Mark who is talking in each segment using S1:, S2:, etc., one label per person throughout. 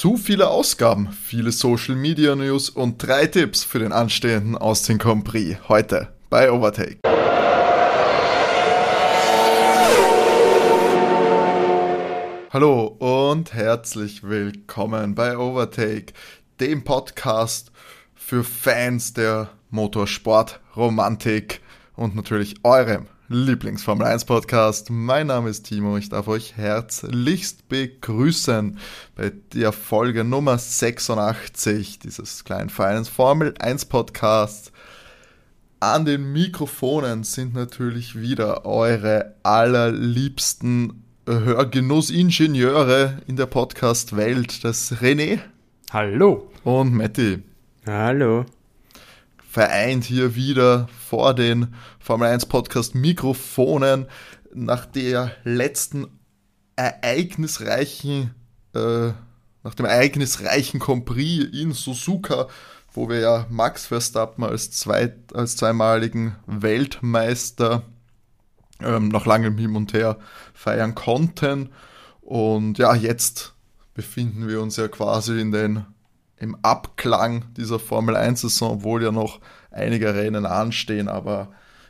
S1: Zu viele Ausgaben, viele Social Media News und drei Tipps für den anstehenden Austin Grand Prix. Heute bei Overtake. Hallo und herzlich willkommen bei Overtake, dem Podcast für Fans der Motorsport-Romantik und natürlich eurem Lieblingsformel 1 Podcast. Mein Name ist Timo. Ich darf euch herzlichst begrüßen bei der Folge Nummer 86 dieses kleinen feinen Formel 1 Podcasts. An den Mikrofonen sind natürlich wieder eure allerliebsten Hörgenussingenieure in der Podcast-Welt. Das René.
S2: Hallo.
S1: Und Matti.
S3: Hallo
S1: vereint hier wieder vor den Formel 1 Podcast Mikrofonen nach der letzten ereignisreichen, äh, nach dem ereignisreichen Compris in Suzuka, wo wir ja Max Verstappen als, zweit, als zweimaligen Weltmeister ähm, nach langem Hin und Her feiern konnten. Und ja, jetzt befinden wir uns ja quasi in den im Abklang dieser Formel 1-Saison, obwohl ja noch einige Rennen anstehen. Aber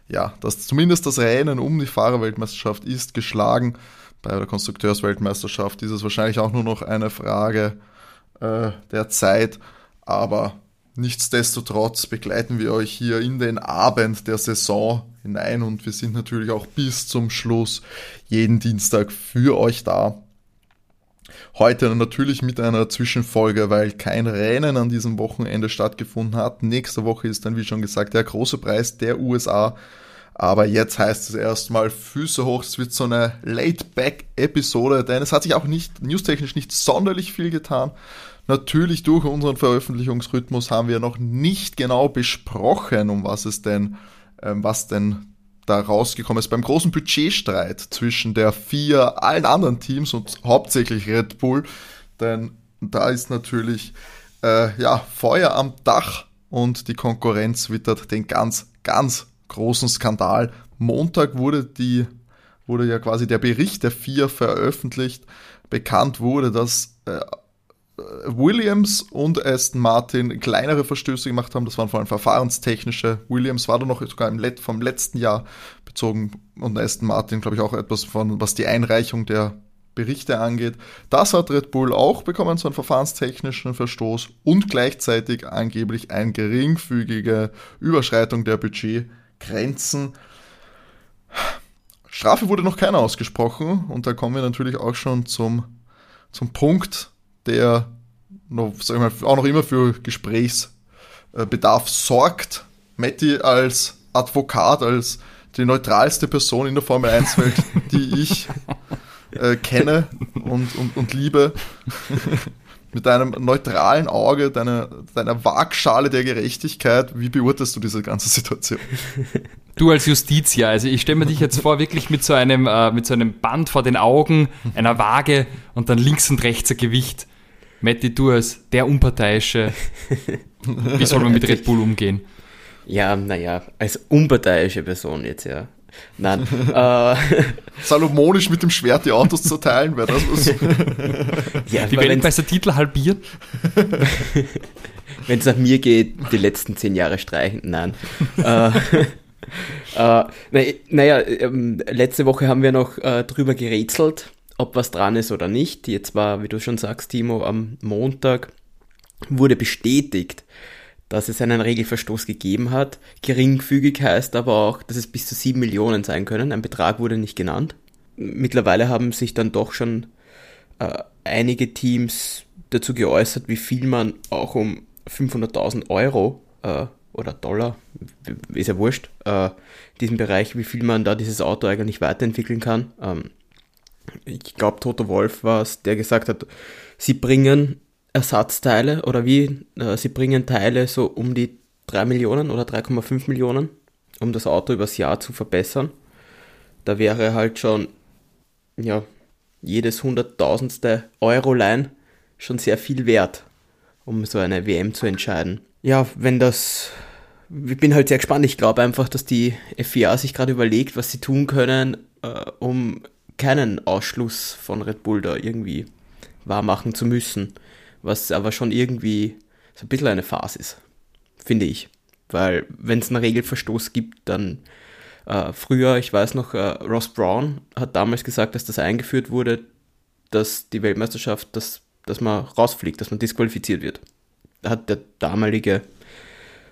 S1: ja, das, zumindest das Rennen um die Fahrerweltmeisterschaft ist geschlagen. Bei der Konstrukteursweltmeisterschaft ist es wahrscheinlich auch nur noch eine Frage äh, der Zeit. Aber nichtsdestotrotz begleiten wir euch hier in den Abend der Saison hinein und wir sind natürlich auch bis zum Schluss jeden Dienstag für euch da. Heute natürlich mit einer Zwischenfolge, weil kein Rennen an diesem Wochenende stattgefunden hat. Nächste Woche ist dann, wie schon gesagt, der große Preis der USA. Aber jetzt heißt es erstmal Füße hoch. Es wird so eine Late-Back-Episode, denn es hat sich auch nicht, newstechnisch nicht sonderlich viel getan. Natürlich durch unseren Veröffentlichungsrhythmus haben wir noch nicht genau besprochen, um was es denn, ähm, was denn da rausgekommen ist beim großen Budgetstreit zwischen der vier, allen anderen Teams und hauptsächlich Red Bull. Denn da ist natürlich äh, ja, Feuer am Dach und die Konkurrenz wittert den ganz, ganz großen Skandal. Montag wurde die wurde ja quasi der Bericht der vier veröffentlicht. Bekannt wurde, dass äh, Williams und Aston Martin kleinere Verstöße gemacht haben. Das waren vor allem verfahrenstechnische. Williams war da noch sogar im Let vom letzten Jahr bezogen und Aston Martin, glaube ich, auch etwas von, was die Einreichung der Berichte angeht. Das hat Red Bull auch bekommen, so einen verfahrenstechnischen Verstoß und gleichzeitig angeblich eine geringfügige Überschreitung der Budgetgrenzen. Strafe wurde noch keine ausgesprochen und da kommen wir natürlich auch schon zum, zum Punkt, der noch, sag ich mal, auch noch immer für Gesprächsbedarf sorgt. Matti als Advokat, als die neutralste Person in der Formel 1-Welt, die ich äh, kenne und, und, und liebe. Mit deinem neutralen Auge, deiner, deiner Waagschale der Gerechtigkeit, wie beurteilst du diese ganze Situation?
S2: Du als Justitia, also ich stelle mir dich jetzt vor, wirklich mit so einem, äh, mit so einem Band vor den Augen, einer Waage und dann links und rechts ein Gewicht. Matti, du als der Unparteiische, wie soll man mit Red Bull umgehen?
S3: Ja, naja, als unparteiische Person jetzt, ja. Nein. äh,
S1: Salomonisch mit dem Schwert die Autos zerteilen, wäre das was?
S2: ja, die Weltmeistertitel halbieren?
S3: wenn es nach mir geht, die letzten zehn Jahre streichen. Nein. äh, äh, naja, ähm, letzte Woche haben wir noch äh, drüber gerätselt, ob was dran ist oder nicht. Jetzt war, wie du schon sagst, Timo, am Montag wurde bestätigt, dass es einen Regelverstoß gegeben hat. Geringfügig heißt aber auch, dass es bis zu sieben Millionen sein können. Ein Betrag wurde nicht genannt. Mittlerweile haben sich dann doch schon äh, einige Teams dazu geäußert, wie viel man auch um 500.000 Euro äh, oder Dollar, ist ja wurscht, äh, in diesem Bereich, wie viel man da dieses Auto eigentlich weiterentwickeln kann. Ähm, ich glaube, Toto Wolf war es, der gesagt hat, sie bringen Ersatzteile oder wie? Äh, sie bringen Teile so um die 3 Millionen oder 3,5 Millionen, um das Auto übers Jahr zu verbessern. Da wäre halt schon, ja, jedes hunderttausendste Euroline schon sehr viel wert, um so eine WM zu entscheiden. Ja, wenn das, ich bin halt sehr gespannt. Ich glaube einfach, dass die FIA sich gerade überlegt, was sie tun können, äh, um keinen Ausschluss von Red Bull da irgendwie wahrmachen zu müssen was aber schon irgendwie so ein bisschen eine Farce ist, finde ich. Weil wenn es einen Regelverstoß gibt, dann äh, früher, ich weiß noch, äh, Ross Brown hat damals gesagt, dass das eingeführt wurde, dass die Weltmeisterschaft, dass, dass man rausfliegt, dass man disqualifiziert wird. Hat der damalige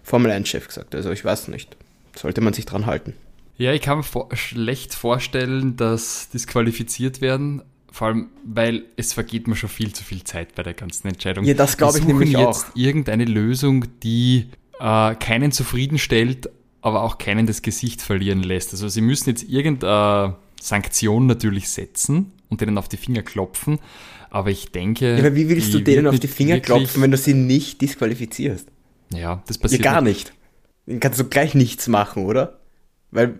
S3: Formel 1-Chef gesagt. Also ich weiß nicht. Sollte man sich dran halten.
S2: Ja, ich kann mir vor schlecht vorstellen, dass disqualifiziert werden. Vor allem, weil es vergeht mir schon viel zu viel Zeit bei der ganzen Entscheidung.
S3: Ja, das glaube ich nämlich
S2: jetzt
S3: auch.
S2: irgendeine Lösung, die äh, keinen zufriedenstellt, aber auch keinen das Gesicht verlieren lässt. Also sie müssen jetzt irgendeine Sanktion natürlich setzen und denen auf die Finger klopfen. Aber ich denke.
S3: Ja, aber wie willst du denen auf die Finger klopfen, wenn du sie nicht disqualifizierst?
S2: Ja, das passiert.
S3: Ja, gar nicht. Dann kannst du gleich nichts machen, oder? Weil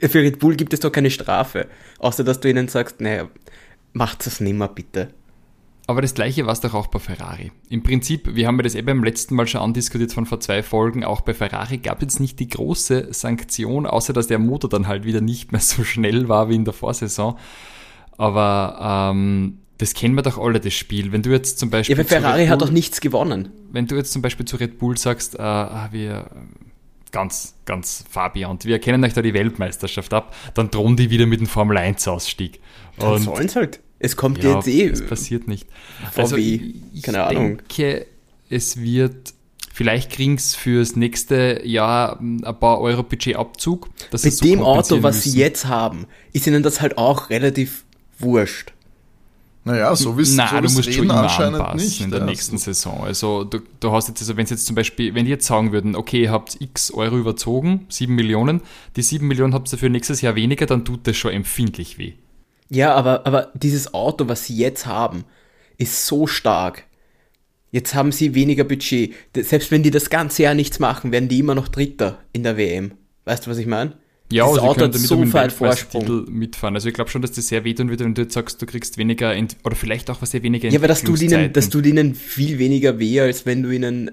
S3: äh, für Red Bull gibt es doch keine Strafe. Außer dass du ihnen sagst, naja, macht das nimmer bitte.
S2: Aber das gleiche war es doch auch bei Ferrari. Im Prinzip, wir haben ja das eh beim letzten Mal schon andiskutiert von vor zwei Folgen, auch bei Ferrari gab es nicht die große Sanktion, außer dass der Motor dann halt wieder nicht mehr so schnell war wie in der Vorsaison. Aber ähm, das kennen wir doch alle, das Spiel. Wenn du jetzt zum Beispiel.
S3: Ja, aber Ferrari Bull, hat doch nichts gewonnen.
S2: Wenn du jetzt zum Beispiel zu Red Bull sagst, äh, ah, wir ganz, ganz Fabian, wir erkennen euch da die Weltmeisterschaft ab, dann drohen die wieder mit dem Formel 1 Ausstieg.
S3: Dann sollen halt. Es kommt ja, jetzt eh.
S2: Es passiert nicht.
S3: VW, also ich, keine Ahnung.
S2: denke, es wird Vielleicht kriegen sie fürs nächste Jahr ein paar Euro Budgetabzug.
S3: Mit dem Auto, was müssen. sie jetzt haben, ist ihnen das halt auch relativ wurscht.
S1: Naja, so wie es
S2: Nein,
S1: so
S2: du musst schon immer anpassen
S1: nicht,
S2: in der
S1: ja.
S2: nächsten Saison. Also du, du hast jetzt, also wenn sie jetzt zum Beispiel, wenn die jetzt sagen würden, okay, ihr habt x Euro überzogen, 7 Millionen, die 7 Millionen habt ihr für nächstes Jahr weniger, dann tut das schon empfindlich weh.
S3: Ja, aber, aber dieses Auto, was sie jetzt haben, ist so stark. Jetzt haben sie weniger Budget. Selbst wenn die das ganze Jahr nichts machen, werden die immer noch Dritter in der WM. Weißt du, was ich meine?
S2: Ja, das also Auto hat so weit Vorsprung. mitfahren. Also ich glaube schon, dass das sehr wehtun würde, wenn du jetzt sagst, du kriegst weniger oder vielleicht auch was sehr weniger
S3: Ja, aber das tut, ihnen, das tut ihnen viel weniger weh, als wenn du ihnen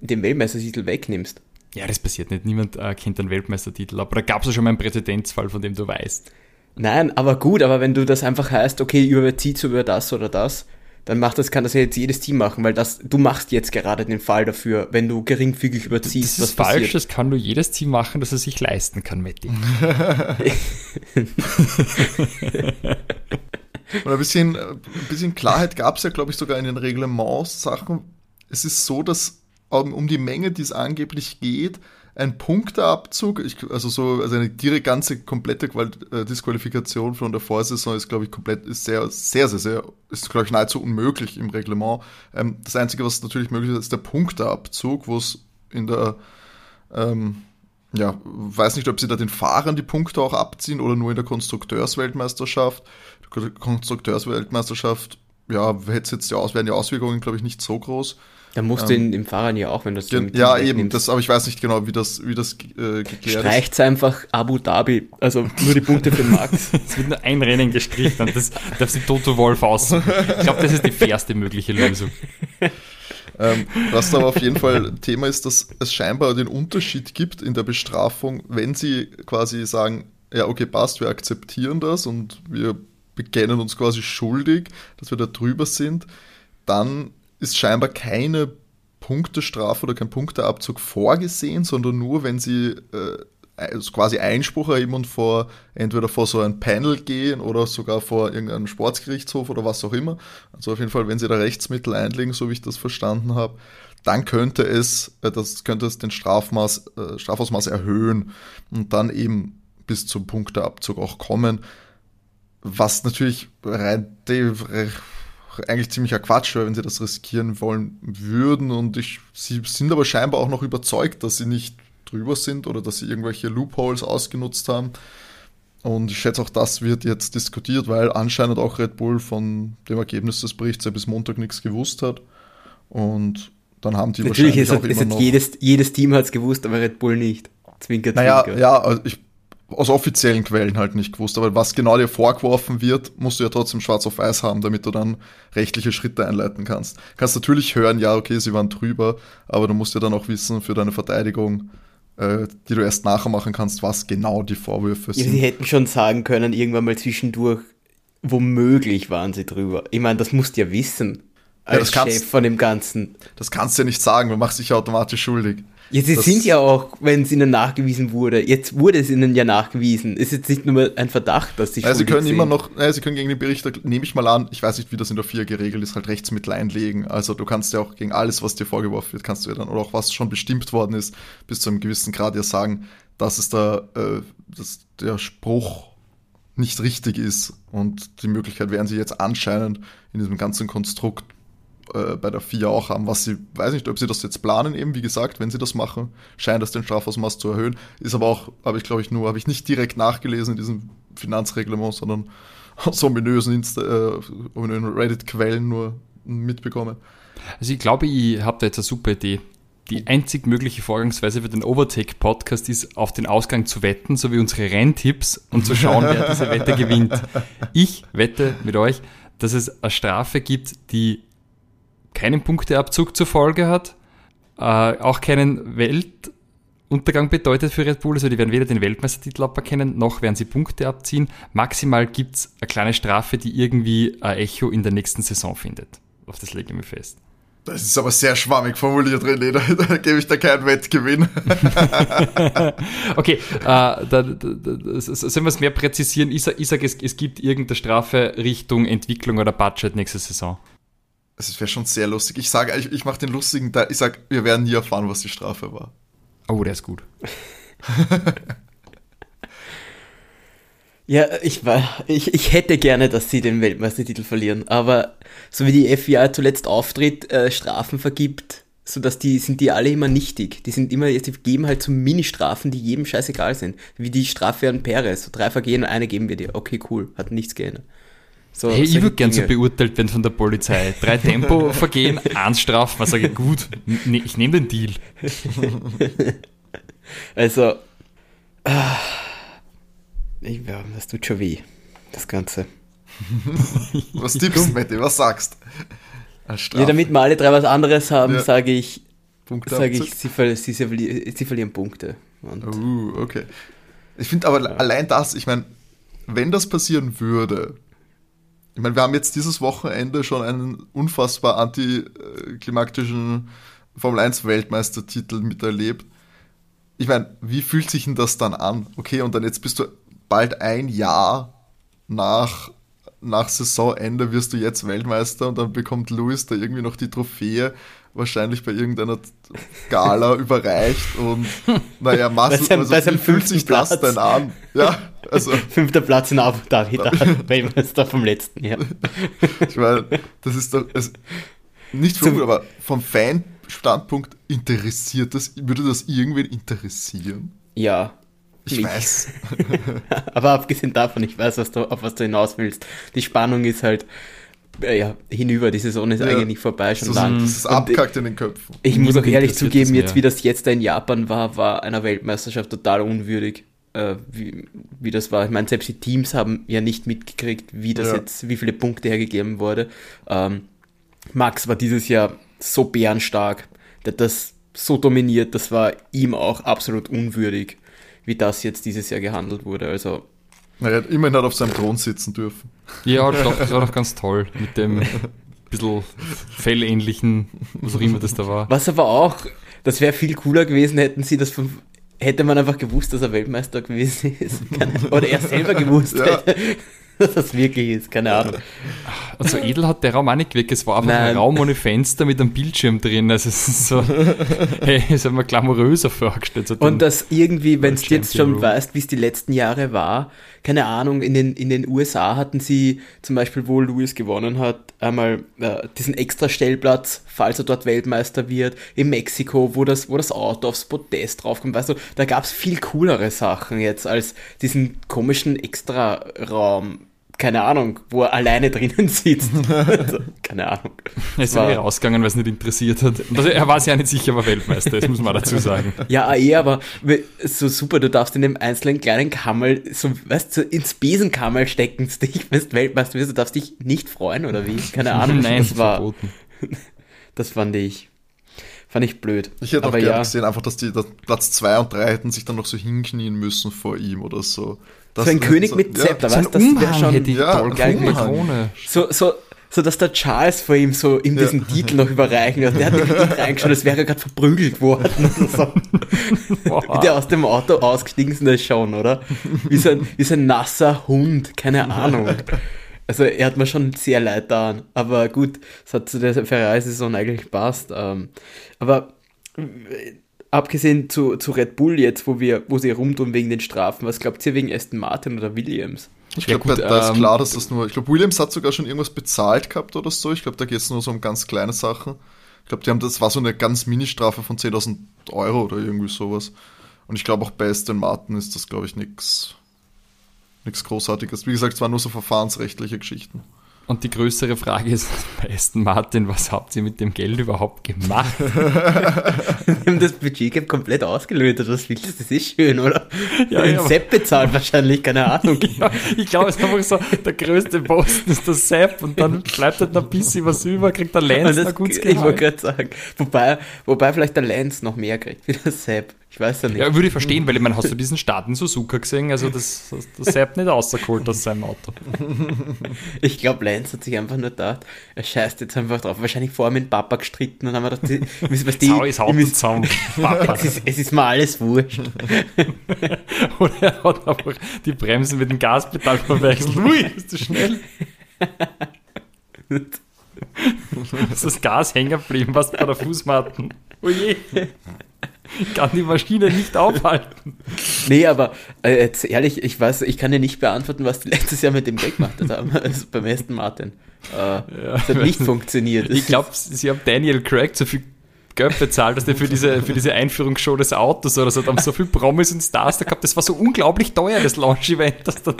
S3: den Weltmeistertitel wegnimmst.
S2: Ja, das passiert nicht. Niemand äh, kennt einen Weltmeistertitel. Aber da gab es ja schon mal einen Präzedenzfall, von dem du weißt.
S3: Nein, aber gut, aber wenn du das einfach heißt, okay, überzieht über das oder das, dann macht das, kann das ja jetzt jedes Team machen, weil das, du machst jetzt gerade den Fall dafür, wenn du geringfügig überziehst.
S2: Das ist falsch, passiert. das kann nur jedes Team machen, das es sich leisten kann, Matti.
S1: Und ein bisschen, ein bisschen Klarheit gab es ja, glaube ich, sogar in den Reglements-Sachen. Es ist so, dass um die Menge, die es angeblich geht, ein Punkteabzug, ich, also so, also eine direkt ganze komplette Qual äh, Disqualifikation von der Vorsaison ist, glaube ich, komplett, ist sehr, sehr, sehr, sehr, ist, glaube ich, nahezu unmöglich im Reglement. Ähm, das Einzige, was natürlich möglich ist, ist der Punkteabzug, wo es in der, ähm, ja, weiß nicht, ob sie da den Fahrern die Punkte auch abziehen oder nur in der Konstrukteursweltmeisterschaft. Konstrukteursweltmeisterschaft, ja, hätte jetzt die Aus wären die Auswirkungen, glaube ich, nicht so groß.
S3: Da musst ähm, du im Fahrrad ja auch, wenn das
S1: gen, Ja, eben, das, aber ich weiß nicht genau, wie das, wie das äh, geklärt
S3: Streicht's ist. einfach Abu Dhabi, also nur die Punkte für Max.
S2: es wird nur ein Rennen gestrichen und das darf sich Toto Wolf aus. Ich glaube, das ist die fairste mögliche Lösung.
S1: Ähm, was da aber auf jeden Fall Thema ist, dass es scheinbar den Unterschied gibt in der Bestrafung, wenn sie quasi sagen, ja, okay, passt, wir akzeptieren das und wir bekennen uns quasi schuldig, dass wir da drüber sind, dann ist scheinbar keine Punktestrafe oder kein Punkteabzug vorgesehen, sondern nur, wenn sie äh, also quasi Einspruch erheben und vor entweder vor so ein Panel gehen oder sogar vor irgendeinem Sportsgerichtshof oder was auch immer. Also auf jeden Fall, wenn sie da Rechtsmittel einlegen, so wie ich das verstanden habe, dann könnte es, äh, das könnte es den Strafmaß, äh, Strafausmaß erhöhen und dann eben bis zum Punkteabzug auch kommen. Was natürlich rein eigentlich ziemlicher Quatsch wenn sie das riskieren wollen würden. Und ich, sie sind aber scheinbar auch noch überzeugt, dass sie nicht drüber sind oder dass sie irgendwelche Loopholes ausgenutzt haben. Und ich schätze, auch das wird jetzt diskutiert, weil anscheinend auch Red Bull von dem Ergebnis des Berichts ja bis Montag nichts gewusst hat. Und dann haben die
S3: Natürlich
S1: wahrscheinlich
S3: ist auch immer noch jedes, jedes Team hat es gewusst, aber Red Bull nicht.
S1: Zwinker, naja, zwinker. Ja, also ich aus offiziellen Quellen halt nicht gewusst. Aber was genau dir vorgeworfen wird, musst du ja trotzdem schwarz auf weiß haben, damit du dann rechtliche Schritte einleiten kannst. Kannst natürlich hören, ja, okay, sie waren drüber, aber du musst ja dann auch wissen für deine Verteidigung, äh, die du erst nachher machen kannst, was genau die Vorwürfe
S3: sind. Ja, sie hätten schon sagen können, irgendwann mal zwischendurch, womöglich waren sie drüber. Ich meine, das musst du ja wissen. als
S1: das kannst-
S3: Chef von dem Ganzen.
S1: Das kannst du ja nicht sagen, du machst dich ja automatisch schuldig.
S3: Sie
S1: Das-
S3: sind ja auch, wenn es ihnen nachgewiesen wurde. Jetzt wurde es ihnen ja nachgewiesen. Es ist jetzt nicht nur ein Verdacht, dass sie
S1: Ja, sie können immer noch, ja, sie können gegen den Bericht, nehme ich mal an, ich weiß nicht, wie das in der 4 geregelt ist, halt Rechtsmittel einlegen. Also du kannst ja auch gegen alles, was dir vorgeworfen wird, kannst du ja dann, oder auch was schon bestimmt worden ist, bis zu einem gewissen Grad ja sagen, dass es da, äh, dass der Spruch nicht richtig ist. Und die Möglichkeit werden sie jetzt anscheinend in diesem ganzen Konstrukt äh, bei der FIA auch haben, was sie, weiß nicht, ob sie das jetzt planen, eben wie gesagt, wenn sie das machen, scheint das den Strafausmaß zu erhöhen. Ist aber auch, habe ich glaube ich nur, habe ich nicht direkt nachgelesen in diesem Finanzreglement, sondern aus ominösen, Insta äh, ominösen Reddit-Quellen nur mitbekommen.
S2: Also ich glaube, ich habe da jetzt eine super Idee. Die einzig mögliche Vorgangsweise für den Overtake-Podcast ist, auf den Ausgang zu wetten, so wie unsere Renntipps und zu schauen, wer diese Wette gewinnt. Ich wette mit euch, dass es eine Strafe gibt, die keinen Punkteabzug zur Folge hat, äh, auch keinen Weltuntergang bedeutet für Red Bull. Also die werden weder den Weltmeistertitel aberkennen, noch werden sie Punkte abziehen. Maximal gibt's eine kleine Strafe, die irgendwie ein Echo in der nächsten Saison findet. Auf das lege ich mir fest.
S1: Das ist aber sehr schwammig formuliert, René, da, da gebe ich da keinen Wettgewinn.
S2: Okay, äh, da, da, da, sollen wir es mehr präzisieren? Ich sage, ich sag, es, es gibt irgendeine Strafe Richtung Entwicklung oder Budget nächste Saison.
S1: Es wäre schon sehr lustig. Ich sage, ich, ich mache den lustigen, Teil. ich sage, wir werden nie erfahren, was die Strafe war.
S2: Oh, der ist gut.
S3: Ja, ich, war, ich, ich hätte gerne, dass sie den Weltmeistertitel verlieren, aber so wie die FIA zuletzt auftritt, äh, Strafen vergibt, so dass die, sind die alle immer nichtig. Die sind immer, die geben halt so Mini-Strafen, die jedem scheißegal sind. Wie die Strafe an Perez. So drei Vergehen und eine geben wir dir. Okay, cool. Hat nichts geändert. So,
S2: Hey, ich würde gern so beurteilt werden von der Polizei. Drei Tempovergehen, eins Strafen. Was sage ich? Gut, ne, ich nehme den Deal.
S3: Also, ah, ich, ja, das tut schon weh, das Ganze.
S1: Was tippst du, Matti? Was sagst.
S3: Ja, damit wir alle drei was anderes haben,
S1: Ja.
S3: sage ich,
S1: Abzug?
S3: ich, sie, ver sie, sie, verli sie verlieren Punkte. Und
S1: Uh, okay. Ich finde aber allein das, ich meine, wenn das passieren würde, ich meine, wir haben jetzt dieses Wochenende schon einen unfassbar antiklimaktischen Formel 1 Weltmeistertitel miterlebt. Ich meine, wie fühlt sich denn das dann an? Okay, und dann jetzt bist du bald ein Jahr nach, nach Saisonende wirst du jetzt Weltmeister und dann bekommt Lewis da irgendwie noch die Trophäe, wahrscheinlich bei irgendeiner Gala überreicht und naja,
S3: seinem-
S1: also
S3: bei seinem
S1: fühlt sich
S3: fünften
S1: das
S3: Platz.
S1: denn an? Ja, also
S3: Fünfter Platz in Abu Dhabi, da Weltmeister vom letzten Jahr.
S1: ich meine, das ist doch es, nicht
S3: Zum-
S1: vom, aber vom Fan-Standpunkt interessiert das, würde das irgendwen interessieren?
S3: Ja.
S1: Ich
S3: mich.
S1: weiß.
S3: Aber abgesehen davon, ich weiß, was du, auf was du hinaus willst. Die Spannung ist halt ja, hinüber. Die Saison ist
S1: Ja.
S3: eigentlich vorbei, schon
S1: Das,
S3: lang.
S1: das ist
S3: Und
S1: abkackt in den Köpfen.
S3: Ich muss auch ehrlich zugeben, jetzt wie das jetzt da in Japan war, war einer Weltmeisterschaft total unwürdig. Äh, wie, wie das war. Ich meine, selbst die Teams haben ja nicht mitgekriegt, wie das
S1: Ja.
S3: jetzt, wie viele Punkte hergegeben wurde. Ähm, Max war dieses Jahr so bärenstark, der hat das so dominiert, das war ihm auch absolut unwürdig, wie das jetzt dieses Jahr gehandelt wurde. Also
S1: Naja, immerhin hat er auf seinem Thron sitzen dürfen.
S2: Ja, doch, das war doch ganz toll. Mit dem bisschen fellähnlichen, was auch immer das da war.
S3: Was aber auch, das wäre viel cooler gewesen, hätten sie das von, hätte man einfach gewusst, dass er Weltmeister gewesen ist. Oder er selber gewusst
S1: Ja.
S3: hätte, dass das wirklich ist. Keine Ahnung.
S2: Und so edel hat der Raum auch nicht gewirkt. Es war einfach ein
S3: Nein.
S2: Raum ohne Fenster mit einem Bildschirm drin. Also es ist so, hey, es hat mir glamouröser vorgestellt. So
S3: Und das irgendwie, wenn du jetzt schon
S2: Room.
S3: weißt, wie es die letzten Jahre war, keine Ahnung, in den, in den USA hatten sie zum Beispiel, wo Lewis gewonnen hat, einmal äh, diesen extra Stellplatz, falls er dort Weltmeister wird, in Mexiko, wo das, wo das Auto aufs Podest draufkommt, weißt du, da gab es viel coolere Sachen jetzt als diesen komischen Extra-Raum. Keine Ahnung, wo er alleine drinnen sitzt. also, keine Ahnung.
S2: er ist
S3: war-
S2: irgendwie rausgegangen, weil es nicht interessiert hat. Also er war sich ja nicht sicher, aber Weltmeister, das muss man dazu sagen.
S3: Ja, eh, aber so super, du darfst in dem einzelnen kleinen Kammerl, so, weißt du, so ins Besenkammerl stecken, dich, wenn du Weltmeister wirst, du darfst dich nicht freuen, oder wie? Keine Ahnung.
S2: Nein,
S3: das war,
S2: verboten.
S3: das fand ich, fand ich blöd.
S1: Ich hätte auch
S3: aber
S1: gerne
S3: ja,
S1: gesehen, einfach, dass die dass Platz 2 und 3 hätten sich dann noch so hinknien müssen vor ihm oder so. Das
S3: so ein König
S1: so-
S3: mit
S1: ja,
S3: Zepter,
S2: ein
S3: weißt du, das wäre schon,
S2: hätte ich
S1: ja,
S2: geil. Krone.
S3: so, so, so dass der Charles vor ihm so ihm diesen ja. Titel noch überreichen hat. Der hat nämlich reingeschaut, als wäre er gerade verprügelt worden. So. Wie der aus dem Auto ausgestiegen ist, schon, oder? Wie so, ein, wie so ein nasser Hund, keine Ahnung. Also er hat mir schon sehr leid da. Aber gut, es hat zu der Ferrari-Saison eigentlich passt. Ähm, aber äh, abgesehen zu, zu Red Bull jetzt, wo wir, wo sie rumtun wegen den Strafen, was glaubt ihr wegen Aston Martin oder Williams?
S1: Ich glaube, ja, da, ist ähm, klar, dass das nur. Ich glaube, Williams hat sogar schon irgendwas bezahlt gehabt oder so. Ich glaube, da geht es nur so um ganz kleine Sachen. Ich glaube, die haben das war so eine ganz Mini-Strafe von 10.000 Euro oder irgendwie sowas. Und ich glaube auch bei Aston Martin ist das, glaube ich, nichts nichts Großartiges. Wie gesagt, es waren nur so verfahrensrechtliche Geschichten.
S2: Und die größere Frage ist bei Aston Martin, was habt ihr mit dem Geld überhaupt gemacht?
S3: Wir haben das Budget komplett ausgelötet, was willst du? Das ist schön, oder? Ja, ja Sepp bezahlt wahrscheinlich, keine Ahnung.
S2: Ja, ich glaube, es ist einfach so, der größte Posten ist der Sepp und dann bleibt halt noch ein bisschen was über, kriegt der Lance noch gut
S3: Ich wollte gerade sagen, wobei, wobei vielleicht der Lance noch mehr kriegt wie der Sepp. Ich weiß ja nicht.
S2: Ja, würde ich verstehen, weil ich meine, hast du diesen Start in Suzuka gesehen? Also das, das Sepp nicht rausgeholt aus seinem Auto.
S3: Ich glaube, Lance hat sich einfach nur gedacht, er scheißt jetzt einfach drauf. Wahrscheinlich vor ihm mit Papa gestritten und haben wir gedacht, die, was die,
S2: Sau ist müssen, zusammen.
S3: Es, ist, es ist mir alles wurscht.
S2: Oder er hat einfach die Bremsen mit dem Gaspedal verwechselt. Ui, bist du schnell? ist das Gas hängen geblieben, was bei der Fußmatten. Oje. Ich kann die Maschine nicht aufhalten.
S3: Nee, aber äh, jetzt ehrlich, ich weiß, ich kann dir nicht beantworten, was die letztes Jahr mit dem Geld gemacht haben, also beim Aston Martin. Äh, ja, das hat nicht funktioniert.
S2: Ich glaube, sie haben Daniel Craig so viel Geld bezahlt, dass der für diese, für diese Einführungsshow des Autos oder so, da haben so viele Promis und Stars da gehabt, das war so unglaublich teuer, das Launch-Event, dass dann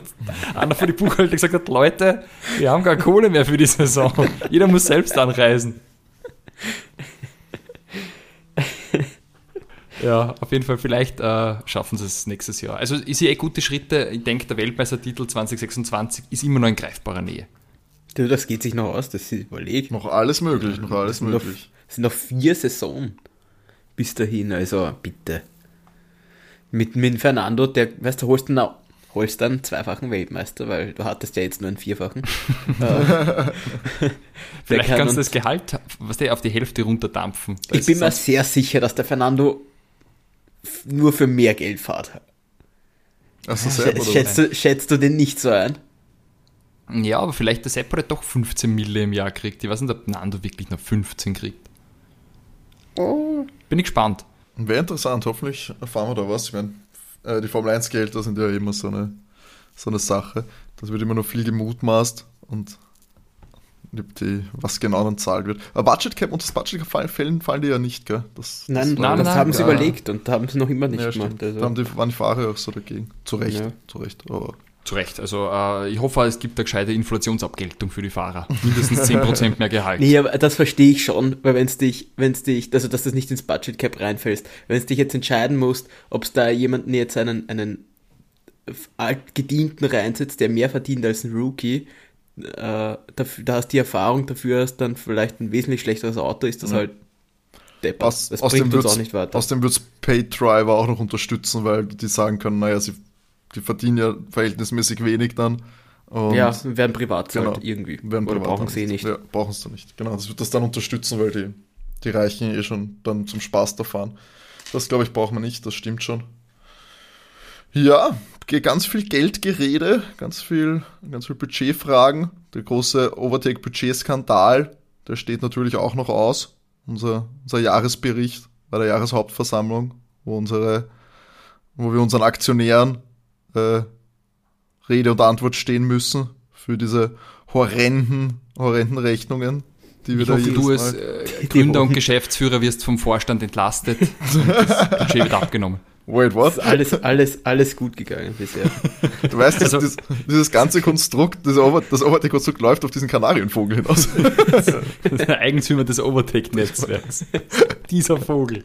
S2: einer von den Buchhalter gesagt hat, Leute, wir haben gar Kohle mehr für die Saison. Jeder muss selbst anreisen. Ja, auf jeden Fall, vielleicht äh, schaffen sie es nächstes Jahr. Also ich sehe eh gute Schritte. Ich denke, der Weltmeistertitel 2026 ist immer noch in greifbarer Nähe.
S3: Du, das geht sich noch aus, das ist überlegt.
S1: Noch alles möglich, noch alles
S3: sind
S1: möglich.
S3: Es sind noch vier Saisonen bis dahin, also bitte. Mit, mit Fernando, der, weißt du, holst du holst dann zweifachen Weltmeister, weil du hattest ja jetzt nur einen vierfachen.
S2: Äh, Vielleicht kann kannst du das Gehalt was der auf die Hälfte runterdampfen.
S3: Ich bin mir sehr sicher, dass der Fernando nur für mehr Geld fahrt. Also selber, schätzt, du, schätzt du den nicht so ein?
S2: Ja, aber vielleicht der Separate doch 15 Mille im Jahr kriegt. Ich weiß nicht, ob Nando wirklich noch 15 kriegt. Oh. Bin ich gespannt.
S1: Wäre interessant, hoffentlich erfahren wir da was. Ich meine, äh, die Formel 1 Gelder sind ja immer so eine, so eine Sache. Das wird immer noch viel gemutmaßt und die, was genau dann zahlt wird. Aber Budget Cap und das Budget Cap fallen, fallen, fallen die ja nicht, gell?
S3: Das, nein, das, nein, das nein, haben sie ja. überlegt und haben sie noch immer nicht
S1: ja,
S3: gemacht.
S1: Also. Da haben die, waren die Fahrer auch so dagegen. Zu Recht, ja. zu Recht.
S2: Aber zu Recht. Also äh, ich hoffe, es gibt eine gescheite Inflationsabgeltung für die Fahrer. Mindestens 10% mehr Gehalt.
S3: Nee, aber das verstehe ich schon, weil wenn es dich, wenn es dich, also dass das nicht ins Budget Cap reinfällst, wenn es dich jetzt entscheiden musst, ob es da jemanden jetzt einen, einen altgedienten reinsetzt, der mehr verdient als ein Rookie, äh, da, da hast die Erfahrung dafür hast, dann vielleicht ein wesentlich schlechteres Auto ist, das ja. halt
S1: deppert. Aus, das bringt uns auch nicht weiter. Außerdem wird es Pay Driver auch noch unterstützen, weil die sagen können, naja, sie die verdienen ja verhältnismäßig wenig dann.
S3: Ja, werden privat genau, irgendwie. Werden Oder brauchen sie eh nicht.
S1: Ja, brauchen sie nicht. Genau, das wird das dann unterstützen, weil die, die Reichen eh schon dann zum Spaß da fahren. Das glaube ich braucht man nicht, das stimmt schon. Ja, ganz viel Geldgerede, ganz viel, ganz viel Budgetfragen. Der große Overtake-Budget-Skandal, der steht natürlich auch noch aus. Unser, unser Jahresbericht bei der Jahreshauptversammlung, wo unsere, wo wir unseren Aktionären äh, Rede und Antwort stehen müssen für diese horrenden, horrenden Rechnungen,
S2: die wir ich da hoffe, du als äh, Gründer und Geschäftsführer wirst vom Vorstand entlastet und das Budget wird abgenommen.
S3: Wait, what? Alles, alles, alles gut gegangen bisher.
S1: Du weißt, also, dieses, dieses ganze Konstrukt, das, Over, das Overtake-Konstrukt läuft auf diesen Kanarienvogel hinaus.
S2: der Eigentümer des Overtake-Netzwerks. Dieser Vogel.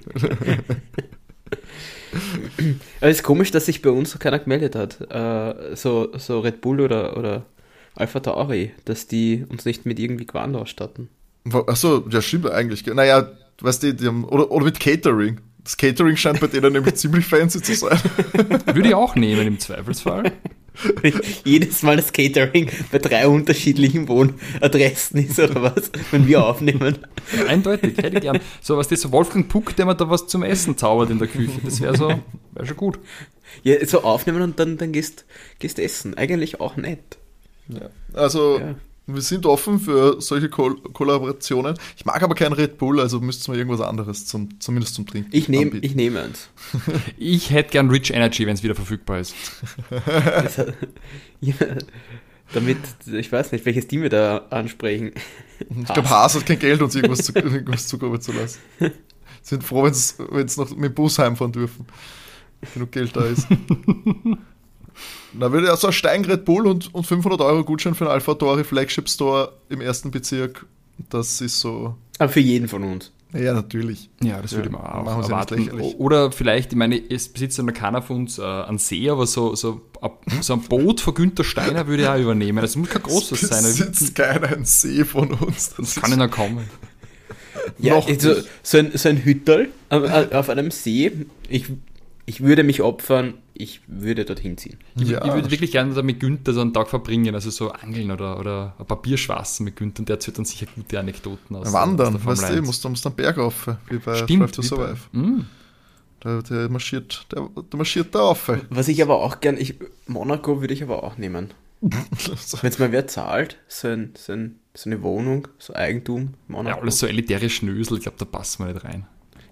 S3: Aber es ist komisch, dass sich bei uns keiner gemeldet hat. Äh, so, so Red Bull oder, oder Alpha Tauri, dass die uns nicht mit irgendwie Qualen ausstatten.
S1: Achso, ja, stimmt eigentlich. Naja, weißt du, die haben, oder, oder mit Catering. Das Catering scheint bei denen nämlich ziemlich fancy zu sein.
S2: Würde ich auch nehmen im Zweifelsfall.
S3: jedes Mal das Catering bei drei unterschiedlichen Wohnadressen ist oder was, wenn wir aufnehmen.
S2: Eindeutig, hätte ich gern. So was das Wolfgang Puck, der mir da was zum Essen zaubert in der Küche. Das wäre so, wäre schon gut.
S3: Ja, so aufnehmen und dann, dann gehst, gehst essen. Eigentlich auch nett.
S1: Ja. Also,
S3: Ja.
S1: Wir sind offen für solche Kol Kollaborationen. Ich mag aber kein Red Bull, also müssten wir irgendwas anderes, zum, zumindest zum Trinken.
S3: Ich nehme ich nehm eins.
S2: Ich hätte gern Rich Energy, wenn es wieder verfügbar ist.
S3: Hat- ja, damit, ich weiß nicht, welches Team wir da ansprechen.
S1: Ich glaube, Haas hat kein Geld, uns irgendwas, zu, irgendwas zukommen zu lassen. Sind froh, wenn sie noch mit dem Bus heimfahren dürfen. Genug Geld da ist. Da würde also ein Stein Red Bull und, und 500 Euro Gutschein für den Alpha Tori Flagship Store im ersten Bezirk. Das ist so.
S3: Aber für jeden von uns.
S1: Ja, natürlich.
S2: Ja, das würde ich mir auch
S1: machen
S2: erwarten. Oder vielleicht, ich meine, es besitzt ja noch keiner von uns äh, einen See, aber so, so, ab- so ein Boot von Günther Steiner würde ich auch übernehmen. Das muss kein großes sein.
S1: Es sitzt keiner ein See von uns.
S2: Das kann ich noch kommen.
S3: Ja,
S1: Noch
S3: so,
S1: nicht.
S3: so ein, so ein Hütterl auf, auf einem See. Ich, ich würde mich opfern, ich würde dorthin ziehen.
S2: Ich,
S1: Ja,
S2: ich würde wirklich gerne da mit Günther so einen Tag verbringen, also so angeln oder, oder ein Papierschwassen mit Günther, und der erzählt dann sicher gute Anekdoten aus.
S1: Wandern,
S2: aus
S1: weißt du,
S2: 1.
S1: musst du musst dann Berg rauf, wie bei Drive
S2: Stimmt.
S1: to
S2: wie bei-
S1: Survive.
S2: Mm.
S1: Der, der marschiert, der, der marschiert da auf.
S3: Was ich aber auch gern, ich, Monaco würde ich aber auch nehmen. Wenn es mal wer zahlt, so, ein, so, ein, so eine Wohnung, so Eigentum, Monaco.
S2: Ja, alles so elitäre Schnösel, ich glaube, da passen wir nicht rein.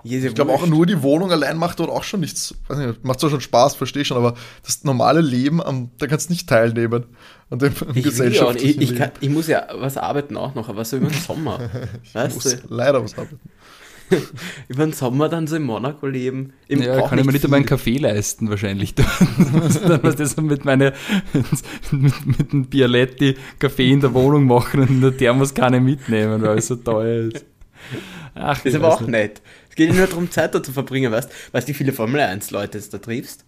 S3: Jede
S1: Ich glaube auch nur die Wohnung allein macht dort auch schon nichts. Weiß nicht, macht zwar schon Spaß, verstehe schon, aber das normale Leben, am, da kannst du nicht teilnehmen an dem
S3: Ich,
S1: gesellschaftlichen
S3: ich, ich, kann, ich muss ja was arbeiten auch noch, aber so über den Sommer.
S1: Ich
S3: weißt
S1: muss
S3: du,
S1: leider was arbeiten.
S3: über den Sommer dann so in Monaco leben. Im,
S2: Ja, kann ich mir nicht einmal einen Kaffee leisten, wahrscheinlich. dann was das mit meine, mit, mit einem Bialetti Kaffee in der Wohnung machen und in der Thermoskanne mitnehmen, weil es so teuer ist. Ach,
S3: Das ist aber auch
S2: nicht.
S3: nett. Es geht nur darum, Zeit da zu verbringen, weißt du, weißt, wie viele Formel 1 Leute jetzt da triffst?